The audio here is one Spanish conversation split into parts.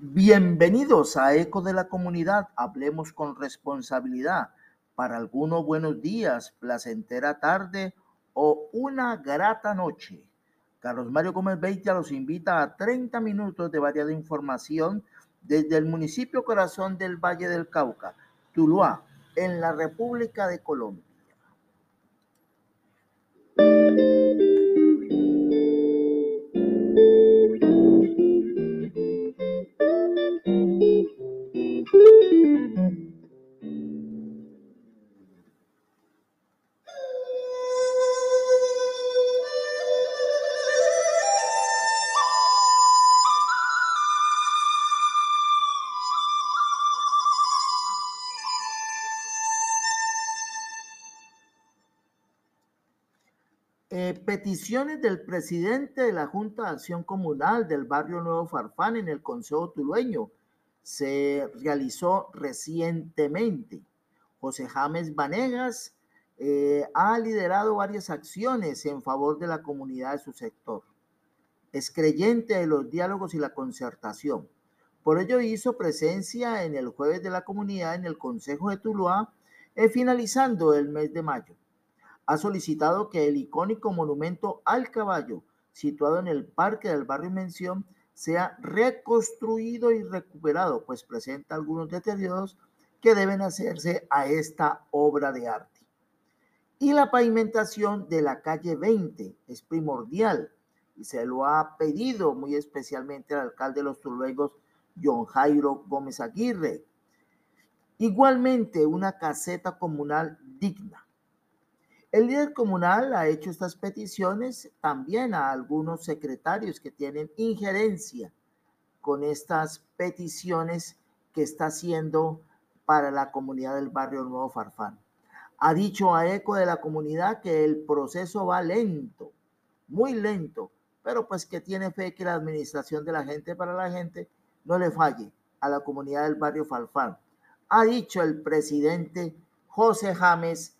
Bienvenidos a Eco de la Comunidad, hablemos con responsabilidad. Para algunos buenos días, placentera tarde o una grata noche. Carlos Mario Gómez Beitia los invita a 30 minutos de variada información desde el municipio corazón del Valle del Cauca, Tuluá, en la República de Colombia. Peticiones del presidente de la Junta de Acción Comunal del barrio Nuevo Farfán en el Consejo Tulueño se realizó recientemente. José James Vanegas eh, ha liderado varias acciones en favor de la comunidad de su sector. Es creyente de los diálogos y la concertación. Por ello hizo presencia en el jueves de la comunidad en el Consejo de Tuluá, eh, finalizando el mes de mayo ha solicitado que el icónico monumento al caballo, situado en el parque del barrio Mención, sea reconstruido y recuperado, pues presenta algunos deterioros que deben hacerse a esta obra de arte. Y la pavimentación de la calle 20 es primordial y se lo ha pedido muy especialmente al alcalde de los Turluegos, John Jairo Gómez Aguirre. Igualmente, una caseta comunal digna el líder comunal ha hecho estas peticiones también a algunos secretarios que tienen injerencia con estas peticiones que está haciendo para la comunidad del barrio Nuevo Farfán. Ha dicho a eco de la comunidad que el proceso va lento, muy lento, pero pues que tiene fe que la administración de la gente para la gente no le falle a la comunidad del barrio Farfán. Ha dicho el presidente José James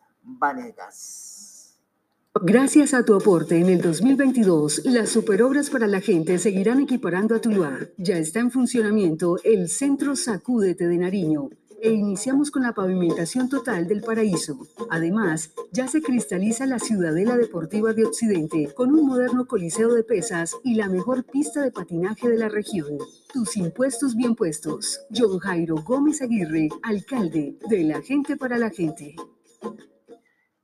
Gracias a tu aporte en el 2022, las superobras para la gente seguirán equiparando a Tuluá. Ya está en funcionamiento el Centro Sacúdete de Nariño e iniciamos con la pavimentación total del paraíso. Además, ya se cristaliza la Ciudadela Deportiva de Occidente con un moderno coliseo de pesas y la mejor pista de patinaje de la región. Tus impuestos bien puestos. John Jairo Gómez Aguirre, alcalde de la gente para la gente.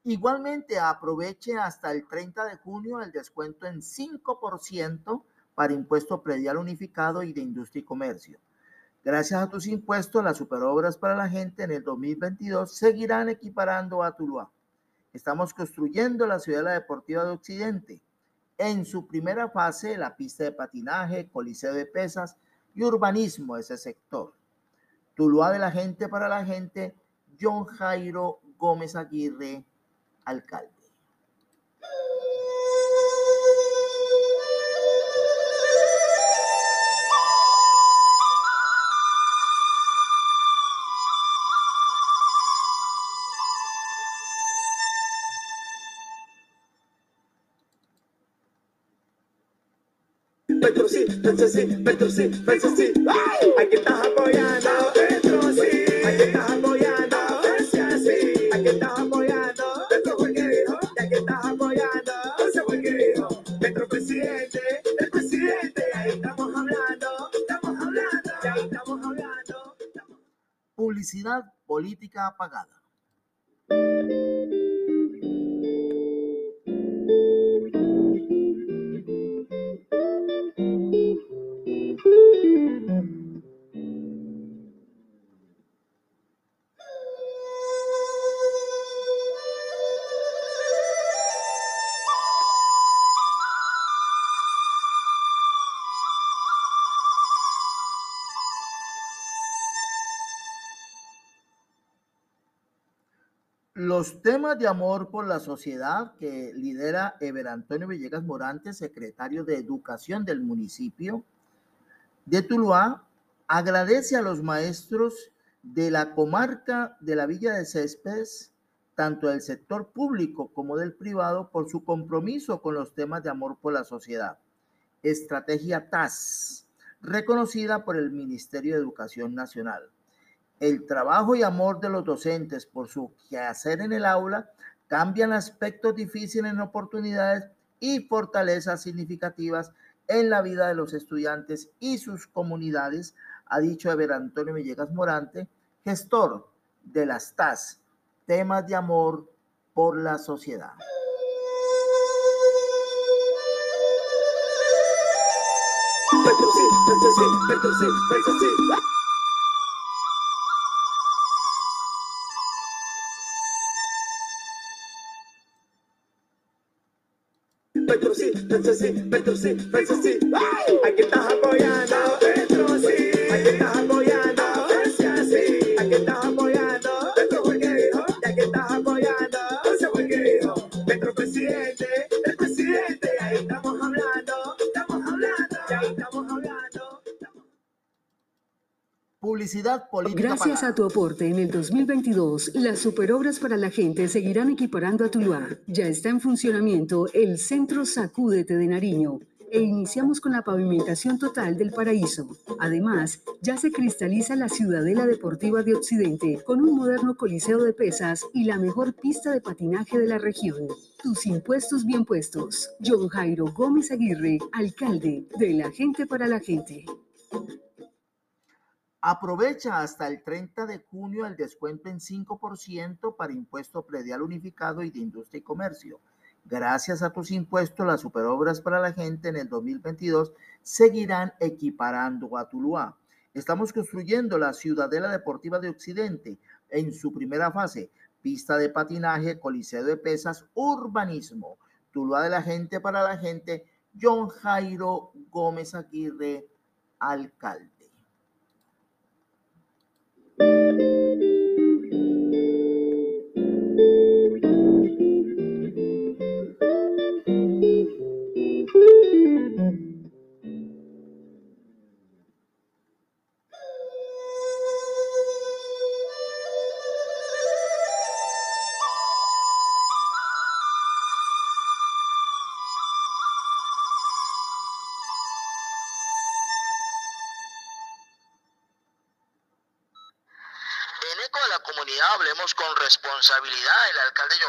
Igualmente aproveche hasta el 30 de junio el descuento en 5% para impuesto predial unificado y de industria y comercio. Gracias a tus impuestos, las superobras para la gente en el 2022 seguirán equiparando a Tuluá. Estamos construyendo la ciudad deportiva de Occidente. En su primera fase, la pista de patinaje, coliseo de pesas y urbanismo de ese sector. Tuluá de la gente para la gente, John Jairo Gómez Aguirre, alcalde. Petro sí, Petro sí, Petro sí, Petro sí. Aquí estás apoyando, política apagada. De amor por la sociedad que lidera Ever Antonio Villegas Morante, secretario de Educación del municipio de Tuluá, agradece a los maestros de la comarca de la Villa de Céspedes, tanto del sector público como del privado, por su compromiso con los temas de amor por la sociedad. Estrategia TAS. reconocida por el Ministerio de Educación Nacional. El trabajo y amor de los docentes por su quehacer en el aula cambian aspectos difíciles en oportunidades y fortalezas significativas en la vida de los estudiantes y sus comunidades, ha dicho Ever Antonio Villegas Morante, gestor de las TAS, temas de amor por la sociedad. Petro sí, Petro sí, Petro sí, Petro sí. Aquí Política. Gracias a tu aporte en el 2022, las superobras para la gente seguirán equiparando a Tuluá. Ya está en funcionamiento el Centro Sacúdete de Nariño e iniciamos con la pavimentación total del paraíso. Además, ya se cristaliza la Ciudadela Deportiva de Occidente con un moderno coliseo de pesas y la mejor pista de patinaje de la región. Tus impuestos bien puestos. John Jairo Gómez Aguirre, alcalde de la gente para la gente. Aprovecha hasta el 30 de junio el descuento en 5% para impuesto predial unificado y de industria y comercio. Gracias a tus impuestos, las superobras para la gente en el 2022 seguirán equiparando a Tuluá. Estamos construyendo la Ciudadela Deportiva de Occidente en su primera fase, pista de patinaje, coliseo de pesas, urbanismo. Tuluá de la gente para la gente, John Jairo Gómez Aguirre, alcalde. Responsabilidad.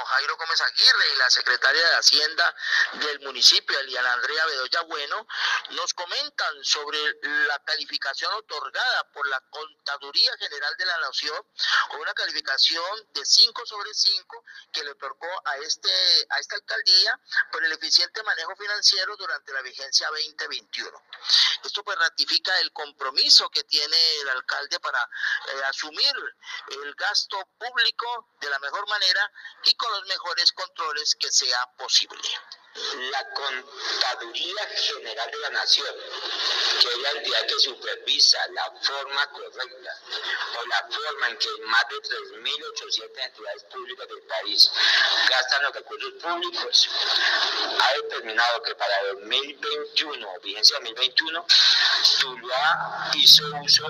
Jairo Gómez Aguirre y la secretaria de Hacienda del municipio, Eliana Andrea Bedoya Bueno, nos comentan sobre la calificación otorgada por la Contaduría General de la Nación, una calificación de 5 sobre 5 que le otorgó a, este, a esta alcaldía por el eficiente manejo financiero durante la vigencia 2021. Esto pues ratifica el compromiso que tiene el alcalde para eh, asumir el gasto público de la mejor manera y con los mejores controles que sea posible. La Contaduría General de la Nación, que es la entidad que supervisa la forma correcta o la forma en que más de 3.800 entidades públicas del país gastan los recursos públicos, ha determinado que para 2021, vigencia 2021, Tuluá hizo uso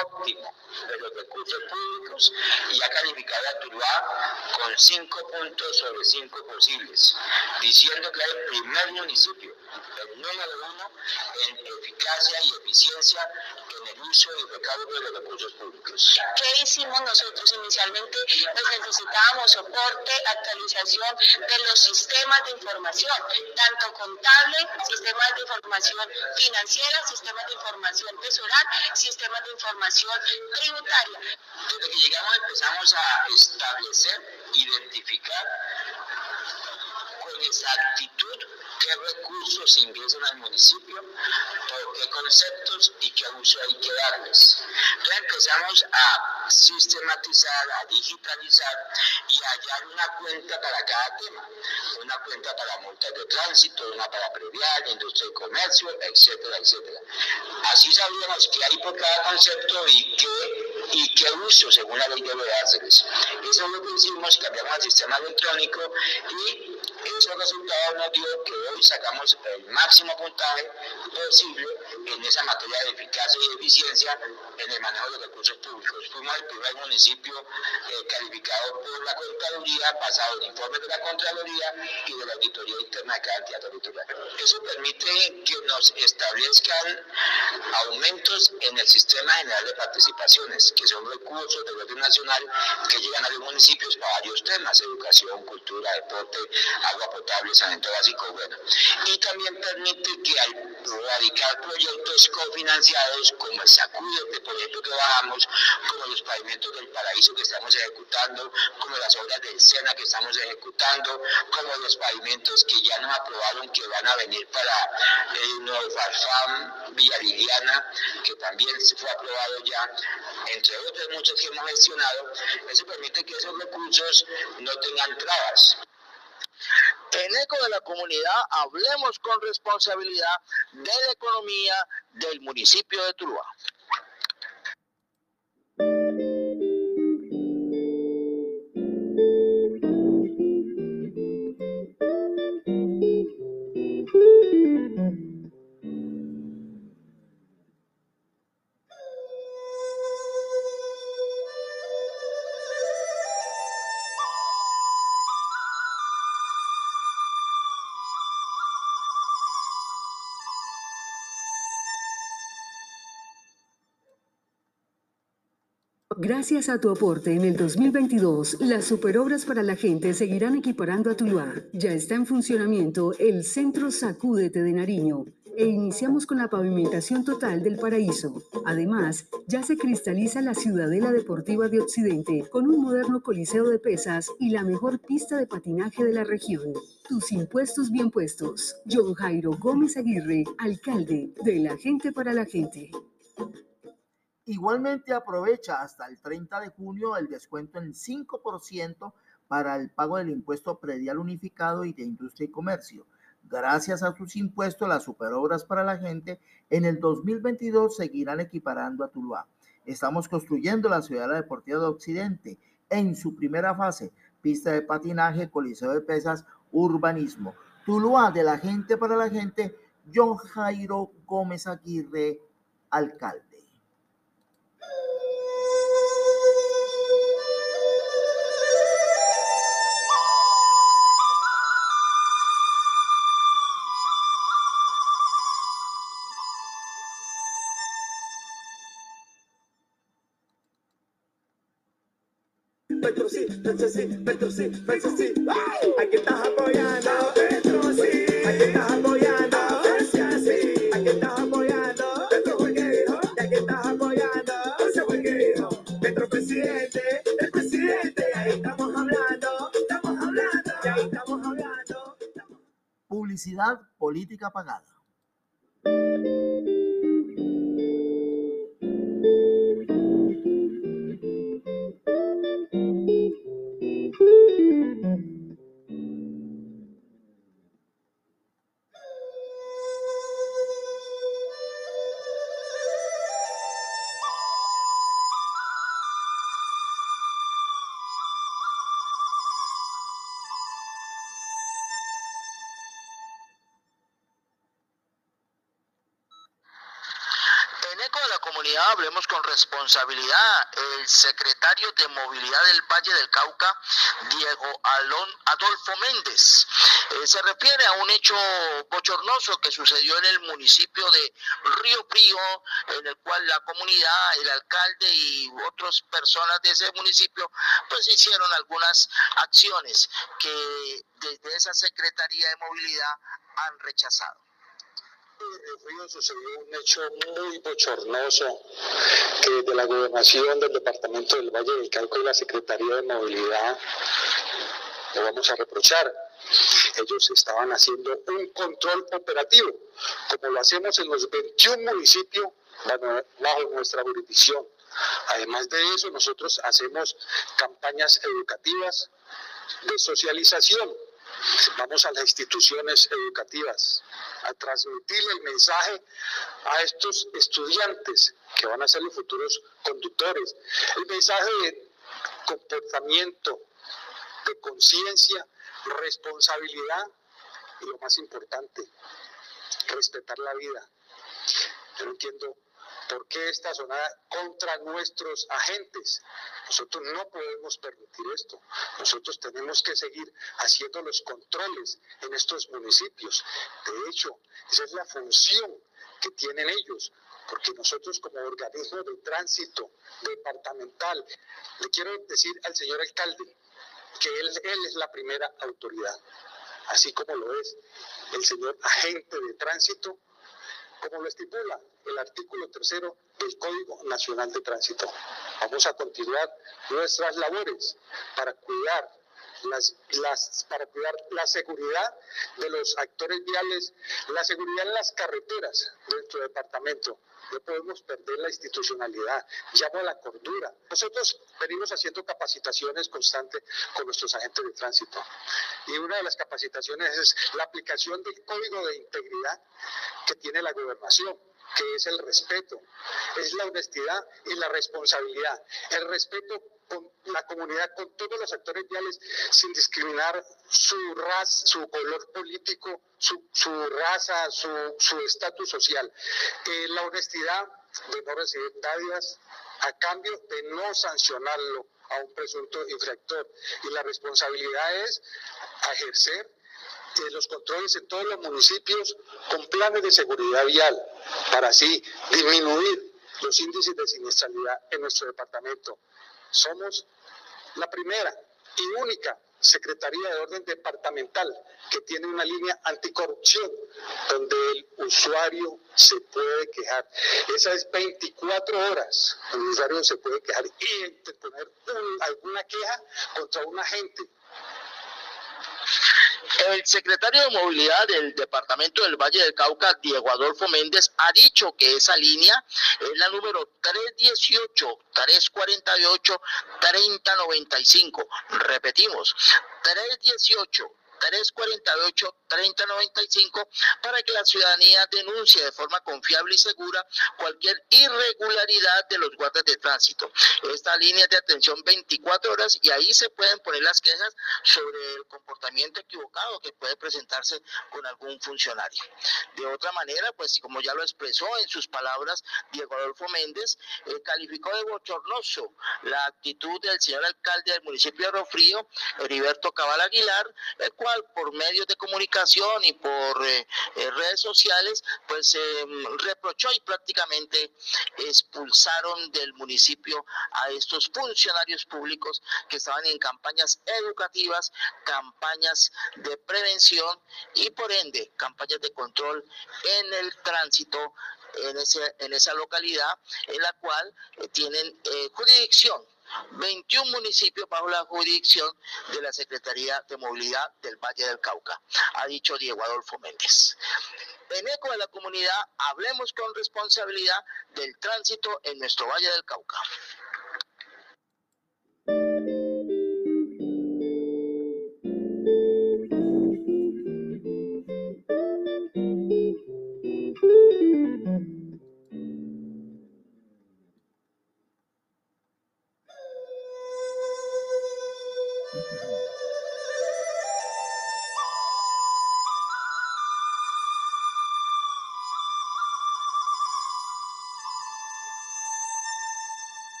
óptimo de los recursos públicos y ha calificado a Tuluá con 5 puntos sobre 5 posibles, diciendo es el primer municipio, el número uno en eficacia y eficiencia en el uso y recargo de los recursos públicos. ¿Qué hicimos nosotros inicialmente? Pues necesitábamos soporte, actualización de los sistemas de información, tanto contable, sistemas de información financiera, sistemas de información tesoral, sistemas de información tributaria. Desde que llegamos empezamos a establecer, identificar con exactitud qué recursos ingresan al municipio, por qué conceptos y qué uso hay que darles. Entonces empezamos a sistematizar, a digitalizar y a hallar una cuenta para cada tema. Una cuenta para multas de tránsito, una para predial, industria y comercio, etcétera, etcétera. Así sabíamos qué hay por cada concepto y qué, y qué uso según la ley debe dárseles. Eso es lo que hicimos, cambiamos al sistema electrónico y esos resultados nos dio que hoy sacamos el máximo puntaje posible en esa materia de eficacia y eficiencia en el manejo de recursos públicos. Fuimos el primer municipio eh, calificado por la Contraloría, basado en informes de la Contraloría y de la Auditoría Interna de cada entidad territorial. Eso permite que nos establezcan aumentos en el Sistema General de Participaciones, que son recursos del orden nacional que llegan a los municipios para varios temas, educación, cultura, deporte, agua potable, saneamiento básico, bueno. Y también permite que al radicar proyectos cofinanciados como el SACUDE, de proyectos que bajamos, como los pavimentos del paraíso que estamos ejecutando, como las obras del SENA que estamos ejecutando, como los pavimentos que ya nos aprobaron que van a venir para el Nuevo Farfam, Villa Liliana, que también se fue aprobado ya, entre otros muchos que hemos gestionado, eso permite que esos recursos no tengan trabas. En eco de la comunidad, hablemos con responsabilidad de la economía del municipio de Tuluá. Gracias a tu aporte en el 2022, las superobras para la gente seguirán equiparando a Tuluá. Ya está en funcionamiento el Centro Sacúdete de Nariño e iniciamos con la pavimentación total del paraíso. Además, ya se cristaliza la Ciudadela Deportiva de Occidente con un moderno coliseo de pesas y la mejor pista de patinaje de la región. Tus impuestos bien puestos. John Jairo Gómez Aguirre, alcalde de la gente para la gente. Igualmente aprovecha hasta el 30 de junio el descuento en 5% para el pago del impuesto predial unificado y de industria y comercio. Gracias a sus impuestos, las superobras para la gente en el 2022 seguirán equiparando a Tuluá. Estamos construyendo la Ciudad Deportiva de Occidente en su primera fase, pista de patinaje, coliseo de pesas, urbanismo. Tuluá de la gente para la gente, John Jairo Gómez Aguirre, alcalde. Petro sí, Petro sí, Petro sí, Petro sí. Aquí estás apoyando, Petro sí. Aquí estás apoyando, Petro sí. Aquí estás apoyando, Petro fue dijo. Y aquí estás apoyando, Petro fue que dijo. Petro presidente, el presidente. Ahí estamos hablando, estamos hablando, ahí estamos hablando. Publicidad política pagada. Eco de la comunidad, hablemos con responsabilidad. El secretario de Movilidad del Valle del Cauca, Diego Alon Adolfo Méndez, eh, se refiere a un hecho bochornoso que sucedió en el municipio de Río Frío, en el cual la comunidad, el alcalde y otras personas de ese municipio, pues hicieron algunas acciones que desde esa Secretaría de Movilidad han rechazado. En Río sucedió un hecho muy bochornoso que desde la gobernación del departamento del Valle del Cauca y la Secretaría de Movilidad lo vamos a reprochar. Ellos estaban haciendo un control operativo, como lo hacemos en los 21 municipios bajo nuestra jurisdicción. Además de eso, nosotros hacemos campañas educativas de socialización Vamos a las instituciones educativas a transmitir el mensaje a estos estudiantes que van a ser los futuros conductores. El mensaje de comportamiento, de conciencia, responsabilidad y lo más importante, respetar la vida. Entiendo por qué esta zona contra nuestros agentes. Nosotros no podemos permitir esto. Nosotros tenemos que seguir haciendo los controles en estos municipios. De hecho, esa es la función que tienen ellos, porque nosotros como organismo de tránsito departamental, le quiero decir al señor alcalde que él, él es la primera autoridad, así como lo es el señor agente de tránsito, como lo estipula el artículo tercero del Código Nacional de Tránsito. Vamos a continuar nuestras labores para cuidar las, las, para cuidar la seguridad de los actores viales, la seguridad en las carreteras de nuestro departamento. No podemos perder la institucionalidad, llamo a la cordura. Nosotros venimos haciendo capacitaciones constantes con nuestros agentes de tránsito. Y una de las capacitaciones es la aplicación del código de integridad que tiene la gobernación que es el respeto, es la honestidad y la responsabilidad. El respeto con la comunidad, con todos los actores viales, sin discriminar su raza, su color político, su, raza, su estatus social. Eh, la honestidad de no recibir dádivas a cambio de no sancionarlo a un presunto infractor. Y la responsabilidad es ejercer eh, los controles en todos los municipios con planes de seguridad vial para así disminuir los índices de siniestralidad en nuestro departamento. Somos la primera y única Secretaría de Orden Departamental que tiene una línea anticorrupción donde el usuario se puede quejar. Esa es 24 horas. El usuario se puede quejar y poner alguna queja contra un agente el secretario de Movilidad del Departamento del Valle del Cauca, Diego Adolfo Méndez, ha dicho que esa línea es la número 318, 348, 3095. Repetimos, 318. 348-3095 para que la ciudadanía denuncie de forma confiable y segura cualquier irregularidad de los guardas de tránsito. Esta línea de atención 24 horas y ahí se pueden poner las quejas sobre el comportamiento equivocado que puede presentarse con algún funcionario. De otra manera, pues como ya lo expresó en sus palabras Diego Adolfo Méndez, eh, calificó de bochornoso la actitud del señor alcalde del municipio de Rofrío, Heriberto Cabal Aguilar, el cual por medios de comunicación y por eh, eh, redes sociales, pues se reprochó y prácticamente expulsaron del municipio a estos funcionarios públicos que estaban en campañas educativas, campañas de prevención y por ende campañas de control en el tránsito en, ese, en esa localidad en la cual eh, tienen jurisdicción 21 municipios bajo la jurisdicción de la Secretaría de Movilidad del Valle del Cauca, ha dicho Diego Adolfo Méndez. En eco de la comunidad, hablemos con responsabilidad del tránsito en nuestro Valle del Cauca.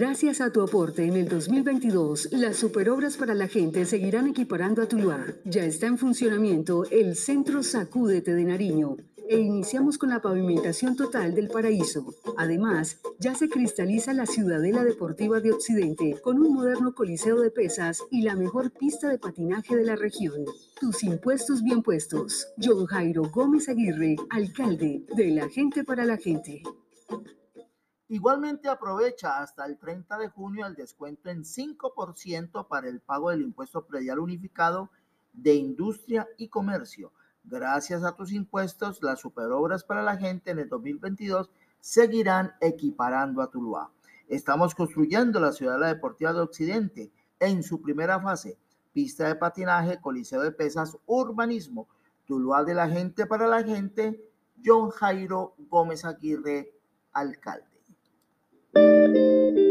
Gracias a tu aporte en el 2022, las superobras para la gente seguirán equiparando a Tuluá. Ya está en funcionamiento el Centro Sacúdete de Nariño e iniciamos con la pavimentación total del paraíso. Además, ya se cristaliza la Ciudadela Deportiva de Occidente con un moderno coliseo de pesas y la mejor pista de patinaje de la región. Tus impuestos bien puestos. John Jairo Gómez Aguirre, alcalde de la gente para la gente. Igualmente aprovecha hasta el 30 de junio el descuento en 5% para el pago del impuesto predial unificado de industria y comercio. Gracias a tus impuestos, las superobras para la gente en el 2022 seguirán equiparando a Tuluá. Estamos construyendo la ciudad deportiva de Occidente en su primera fase. Pista de patinaje, coliseo de pesas, urbanismo. Tuluá de la gente para la gente. John Jairo Gómez Aguirre, alcalde. thank you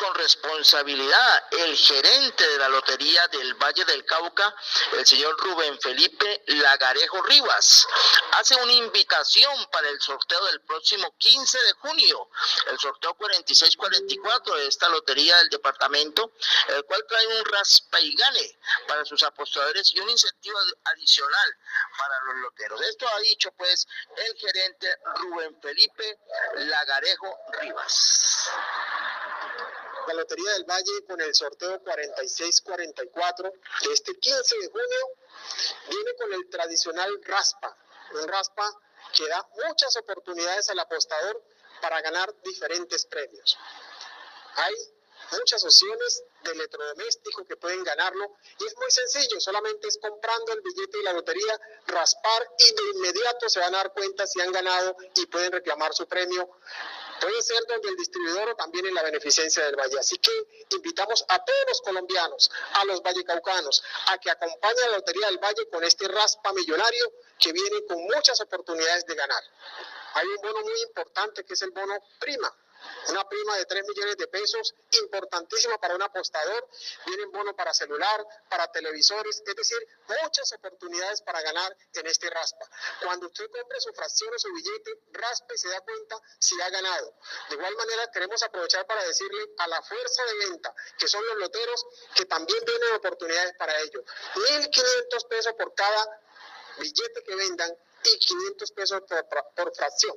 con responsabilidad. El gerente de la Lotería del Valle del Cauca, el señor Rubén Felipe Lagarejo Rivas, hace una invitación para el sorteo del próximo 15 de junio, el sorteo 4644 de esta Lotería del departamento, el cual trae un raspa y gane para sus apostadores y un incentivo adicional para los loteros. Esto ha dicho pues el gerente Rubén Felipe Lagarejo Rivas. La Lotería del Valle con el sorteo 4644 de este 15 de junio viene con el tradicional raspa, un raspa que da muchas oportunidades al apostador para ganar diferentes premios. Hay muchas opciones de electrodoméstico que pueden ganarlo y es muy sencillo, solamente es comprando el billete de la lotería, raspar y de inmediato se van a dar cuenta si han ganado y pueden reclamar su premio Puede ser donde el distribuidor o también en la beneficencia del Valle. Así que invitamos a todos los colombianos, a los vallecaucanos, a que acompañen a la Lotería del Valle con este raspa millonario que viene con muchas oportunidades de ganar. Hay un bono muy importante que es el bono prima una prima de 3 millones de pesos, importantísima para un apostador. Vienen bonos para celular, para televisores, es decir, muchas oportunidades para ganar en este raspa. Cuando usted compre su fracción o su billete, raspe y se da cuenta si ha ganado. De igual manera, queremos aprovechar para decirle a la fuerza de venta, que son los loteros, que también vienen oportunidades para ello. 1.500 pesos por cada billete que vendan y 500 pesos por, por fracción.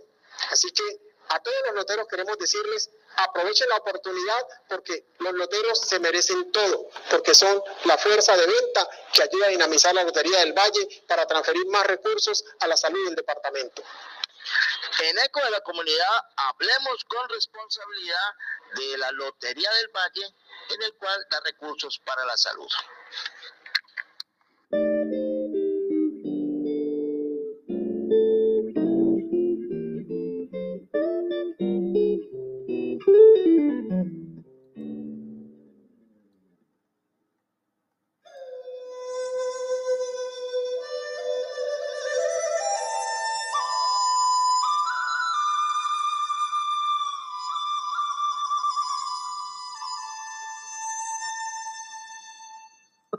Así que a todos los loteros queremos decirles, aprovechen la oportunidad porque los loteros se merecen todo, porque son la fuerza de venta que ayuda a dinamizar la Lotería del Valle para transferir más recursos a la salud del departamento. En eco de la comunidad, hablemos con responsabilidad de la Lotería del Valle, en el cual da recursos para la salud.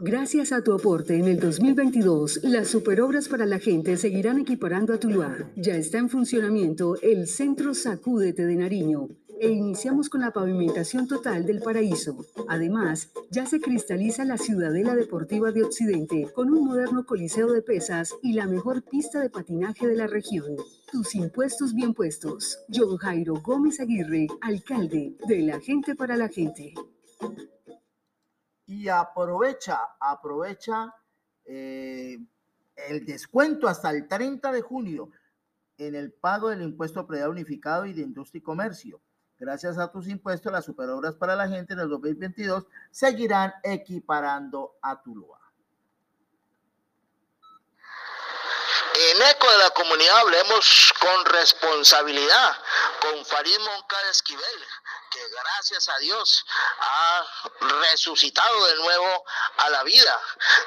Gracias a tu aporte en el 2022, las superobras para la gente seguirán equiparando a Tuluá. Ya está en funcionamiento el Centro Sacúdete de Nariño e iniciamos con la pavimentación total del paraíso. Además, ya se cristaliza la Ciudadela Deportiva de Occidente con un moderno coliseo de pesas y la mejor pista de patinaje de la región. Tus impuestos bien puestos. John Jairo Gómez Aguirre, alcalde de la gente para la gente y aprovecha, aprovecha eh, el descuento hasta el 30 de junio en el pago del impuesto predial unificado y de industria y comercio. Gracias a tus impuestos, las superobras para la gente en el 2022 seguirán equiparando a Tuluá. En eco de la comunidad hablemos con responsabilidad con Farid Moncada Esquivel, que gracias a Dios ha resucitado de nuevo a la vida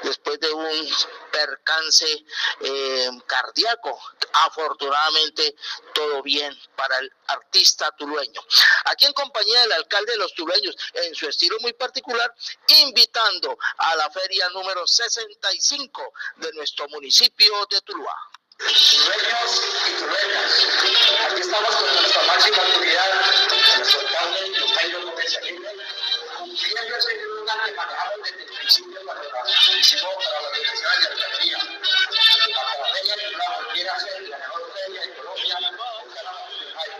después de un percance eh, cardíaco. Afortunadamente todo bien para el artista tulueño. Aquí en compañía del alcalde de los tulueños, en su estilo muy particular, invitando a la feria número 65 de nuestro municipio de Tuluá. Dueños y dueñas, aquí estamos con nuestra máxima autoridad, nuestro alcalde, Jairo Gómez Aguirre, cumpliendo ese luna que manejamos desde el principio cuando participó para la dirección de alcaldía. La cabaña que la quiere hacer la mejor feria de Colombia, la de Jairo.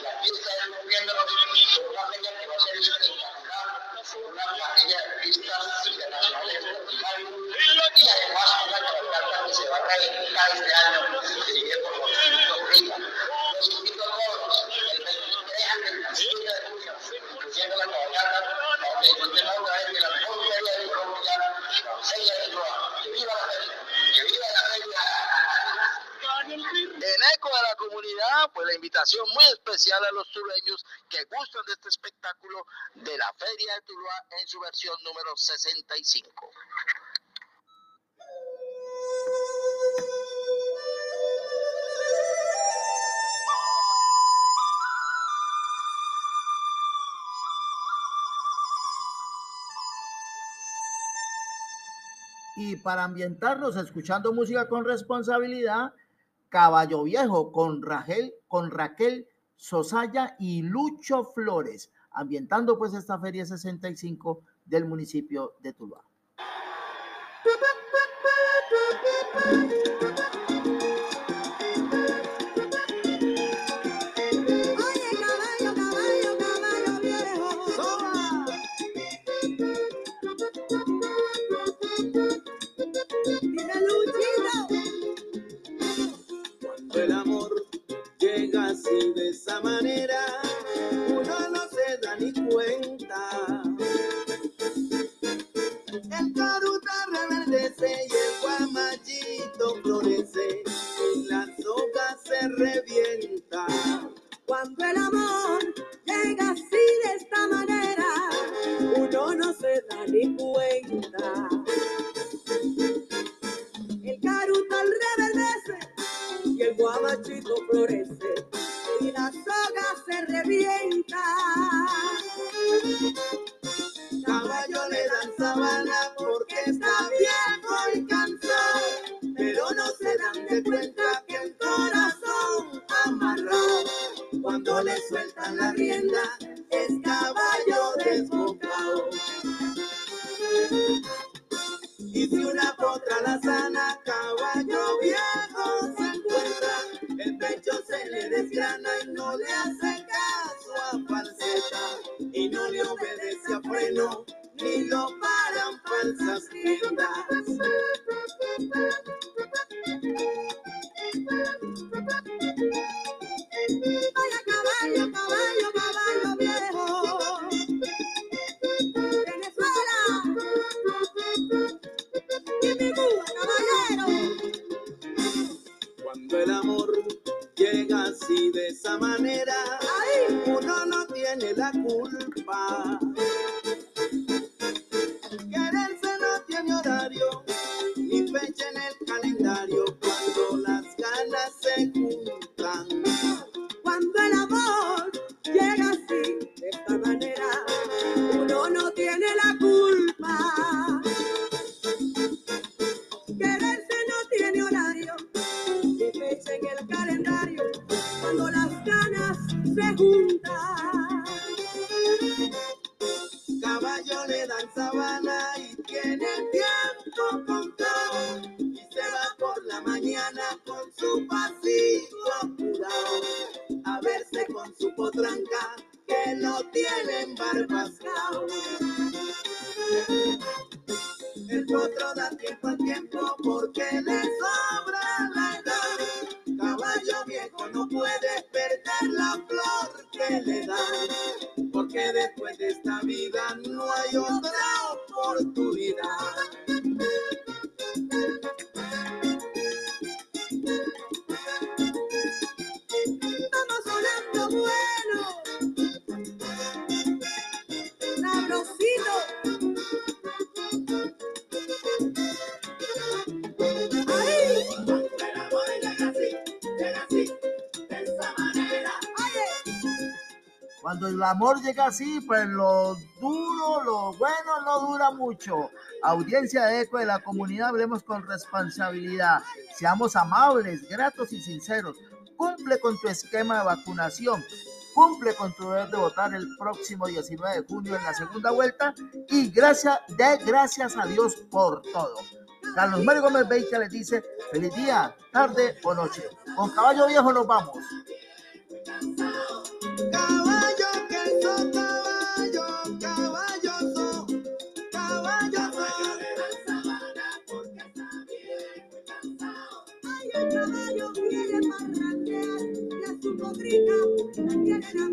Y aquí está cumpliéndonos con una feria invitación muy especial a los tulueños que gustan de este espectáculo de la Feria de Tuluá en su versión número 65. Y para ambientarnos escuchando música con responsabilidad, Caballo Viejo con Raquel, con Raquel Sosaya y Lucho Flores, ambientando pues esta feria 65 del municipio de Tuluá. Así de esa manera, uno no se da ni cuenta. El caruta reverdece y el guamachito florece y la soga se revienta. Cuando el amor llega así de esta manera, uno no se da ni cuenta. El carutal reverdece y el guamachito florece y la soga se revienta. El amor llega así de esa manera, potro da tiempo al tiempo porque le sobra la edad. Caballo viejo no puede perder la flor que le dan, porque después de esta vida no hay otra oportunidad. Cuando el amor llega así, pues lo duro, lo bueno no dura mucho. Audiencia de eco de la comunidad, hablemos con responsabilidad. Seamos amables, gratos y sinceros. Cumple con tu esquema de vacunación. Cumple con tu deber de votar el próximo 19 de junio en la segunda vuelta. Y gracias, de gracias a Dios por todo. Carlos Mario Gómez Beitia les dice feliz día, tarde o noche. Con caballo viejo nos vamos. get up and get.